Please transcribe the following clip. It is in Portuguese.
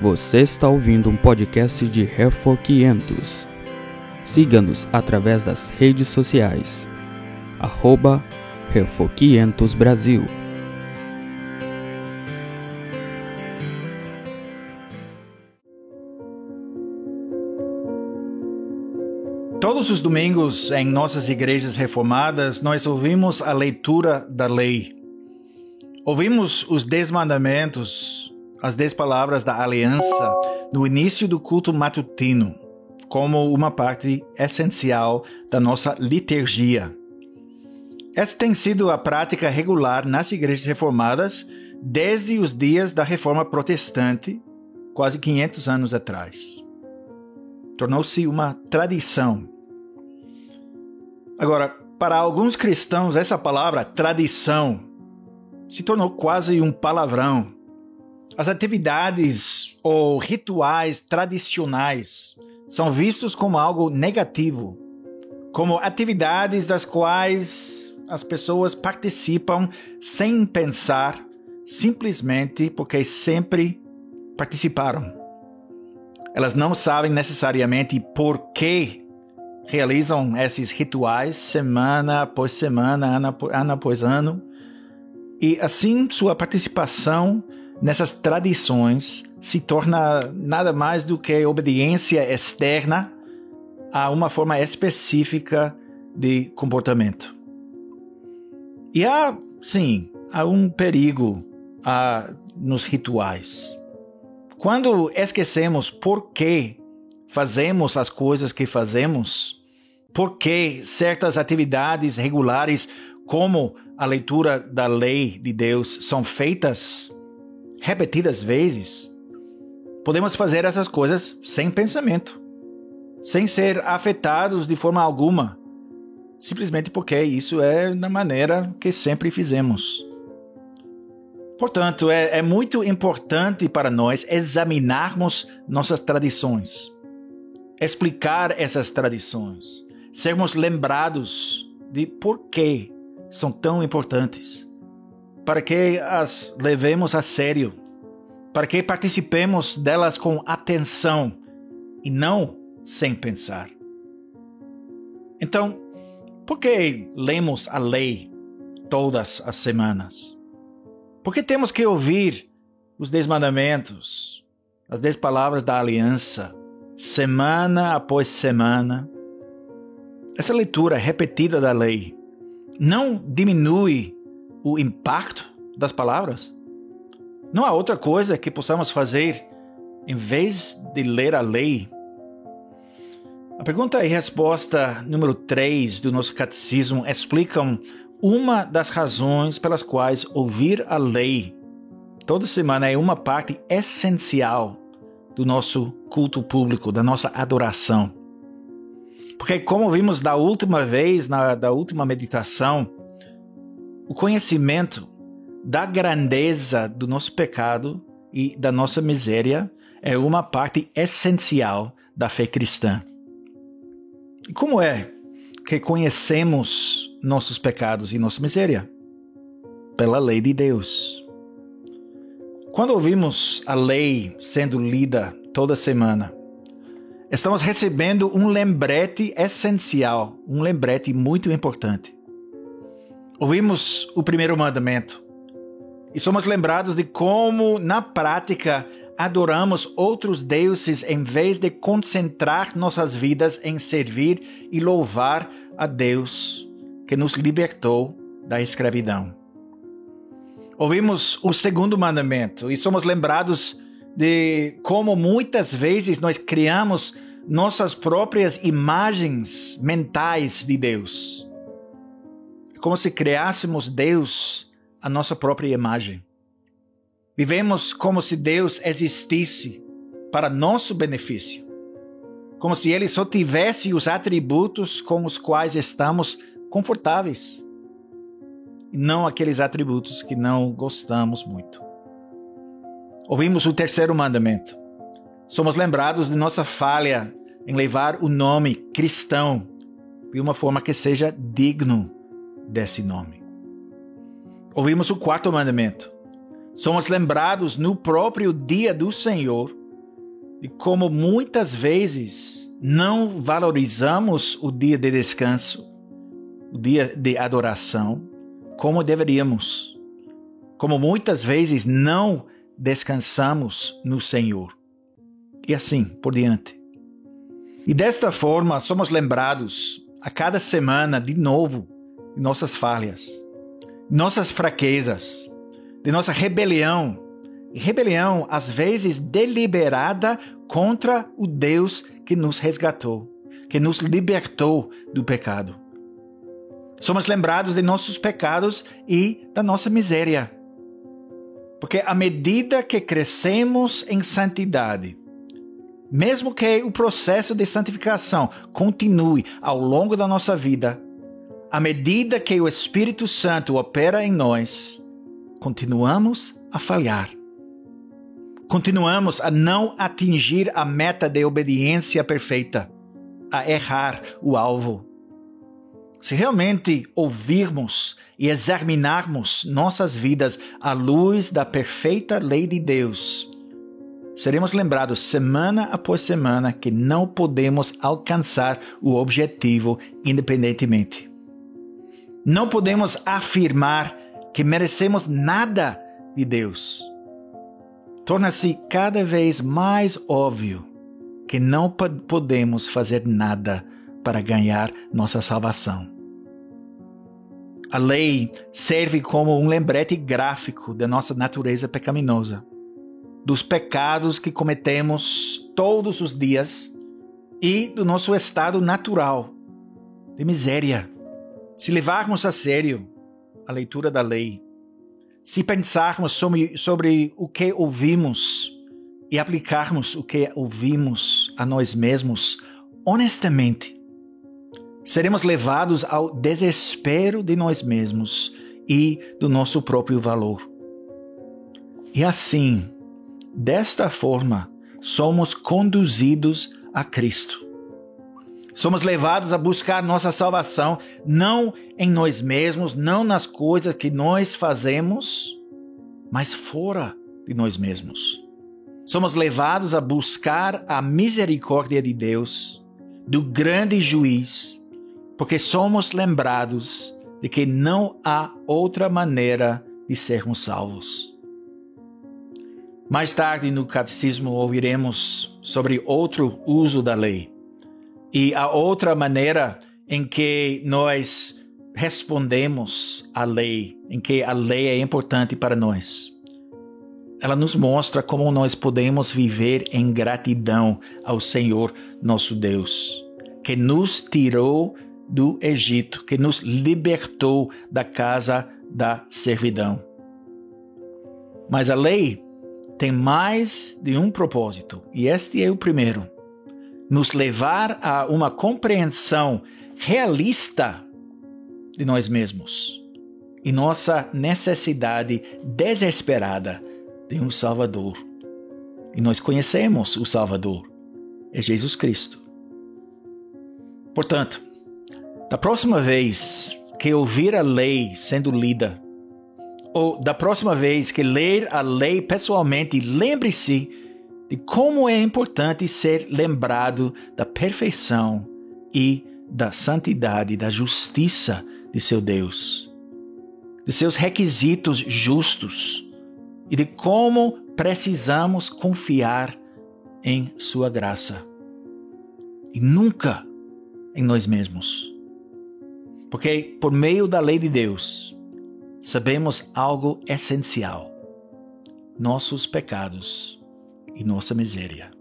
Você está ouvindo um podcast de Refor 500. Siga-nos através das redes sociais. Arroba Refor 500 Brasil. Todos os domingos em nossas igrejas reformadas, nós ouvimos a leitura da lei. Ouvimos os dez mandamentos, as dez palavras da aliança no início do culto matutino, como uma parte essencial da nossa liturgia. Essa tem sido a prática regular nas igrejas reformadas desde os dias da reforma protestante, quase 500 anos atrás. Tornou-se uma tradição. Agora, para alguns cristãos, essa palavra tradição se tornou quase um palavrão. As atividades ou rituais tradicionais são vistos como algo negativo, como atividades das quais as pessoas participam sem pensar, simplesmente porque sempre participaram. Elas não sabem necessariamente por que realizam esses rituais semana após semana, ano, após ano. E assim sua participação nessas tradições se torna nada mais do que obediência externa a uma forma específica de comportamento. E há, sim, há um perigo nos rituais. Quando esquecemos por que fazemos as coisas que fazemos, por que certas atividades regulares, como a leitura da lei de Deus, são feitas repetidas vezes, podemos fazer essas coisas sem pensamento, sem ser afetados de forma alguma, simplesmente porque isso é da maneira que sempre fizemos. Portanto, é, é muito importante para nós examinarmos nossas tradições, explicar essas tradições, sermos lembrados de por que são tão importantes, para que as levemos a sério, para que participemos delas com atenção e não sem pensar. Então, por que lemos a lei todas as semanas? Por que temos que ouvir os dez mandamentos, as dez palavras da aliança, semana após semana? Essa leitura repetida da lei não diminui o impacto das palavras? Não há outra coisa que possamos fazer em vez de ler a lei? A pergunta e resposta número 3 do nosso catecismo explicam uma das razões pelas quais ouvir a lei toda semana é uma parte essencial do nosso culto público, da nossa adoração. Porque, como vimos da última vez, na da última meditação, o conhecimento da grandeza do nosso pecado e da nossa miséria é uma parte essencial da fé cristã. Como é que conhecemos nossos pecados e nossa miséria? Pela lei de Deus. Quando ouvimos a lei sendo lida toda semana, estamos recebendo um lembrete essencial, um lembrete muito importante. Ouvimos o primeiro mandamento e somos lembrados de como, na prática, adoramos outros deuses em vez de concentrar nossas vidas em servir e louvar a Deus que nos libertou da escravidão. Ouvimos o segundo mandamento e somos lembrados de como muitas vezes nós criamos nossas próprias imagens mentais de Deus. É como se criássemos Deus a nossa própria imagem. Vivemos como se Deus existisse para nosso benefício, como se Ele só tivesse os atributos com os quais estamos confortáveis, e não aqueles atributos que não gostamos muito. Ouvimos o terceiro mandamento. Somos lembrados de nossa falha em levar o nome cristão de uma forma que seja digno desse nome. Ouvimos o quarto mandamento. Somos lembrados no próprio dia do Senhor de como muitas vezes não valorizamos o dia de descanso, o dia de adoração, como deveríamos. Como muitas vezes não descansamos no Senhor. E assim por diante. E desta forma somos lembrados a cada semana de novo de nossas falhas, nossas fraquezas, de nossa rebelião. Rebelião, às vezes, deliberada contra o Deus que nos resgatou, que nos libertou do pecado. Somos lembrados de nossos pecados e da nossa miséria. Porque à medida que crescemos em santidade, mesmo que o processo de santificação continue ao longo da nossa vida, à medida que o Espírito Santo opera em nós, continuamos a falhar. Continuamos a não atingir a meta de obediência perfeita, a errar o alvo. Se realmente ouvirmos e examinarmos nossas vidas à luz da perfeita lei de Deus, seremos lembrados semana após semana que não podemos alcançar o objetivo independentemente. Não podemos afirmar que merecemos nada de Deus. Torna-se cada vez mais óbvio que não podemos fazer nada para ganhar nossa salvação. A lei serve como um lembrete gráfico da nossa natureza pecaminosa dos pecados que cometemos todos os dias e do nosso estado natural de miséria. Se levarmos a sério a leitura da lei, se pensarmos sobre, sobre o que ouvimos e aplicarmos o que ouvimos a nós mesmos honestamente, seremos levados ao desespero de nós mesmos e do nosso próprio valor. E assim, Desta forma, somos conduzidos a Cristo. Somos levados a buscar nossa salvação não em nós mesmos, não nas coisas que nós fazemos, mas fora de nós mesmos. Somos levados a buscar a misericórdia de Deus, do grande juiz, porque somos lembrados de que não há outra maneira de sermos salvos. Mais tarde no catecismo ouviremos sobre outro uso da lei e a outra maneira em que nós respondemos à lei, em que a lei é importante para nós. Ela nos mostra como nós podemos viver em gratidão ao Senhor nosso Deus, que nos tirou do Egito, que nos libertou da casa da servidão. Mas a lei tem mais de um propósito, e este é o primeiro: nos levar a uma compreensão realista de nós mesmos e nossa necessidade desesperada de um Salvador. E nós conhecemos o Salvador, é Jesus Cristo. Portanto, da próxima vez que ouvir a lei sendo lida, ou da próxima vez que ler a lei pessoalmente, lembre-se de como é importante ser lembrado da perfeição e da santidade, da justiça de seu Deus, de seus requisitos justos e de como precisamos confiar em Sua graça e nunca em nós mesmos. Porque por meio da lei de Deus, sabemos algo essencial: nossos pecados e nossa miséria.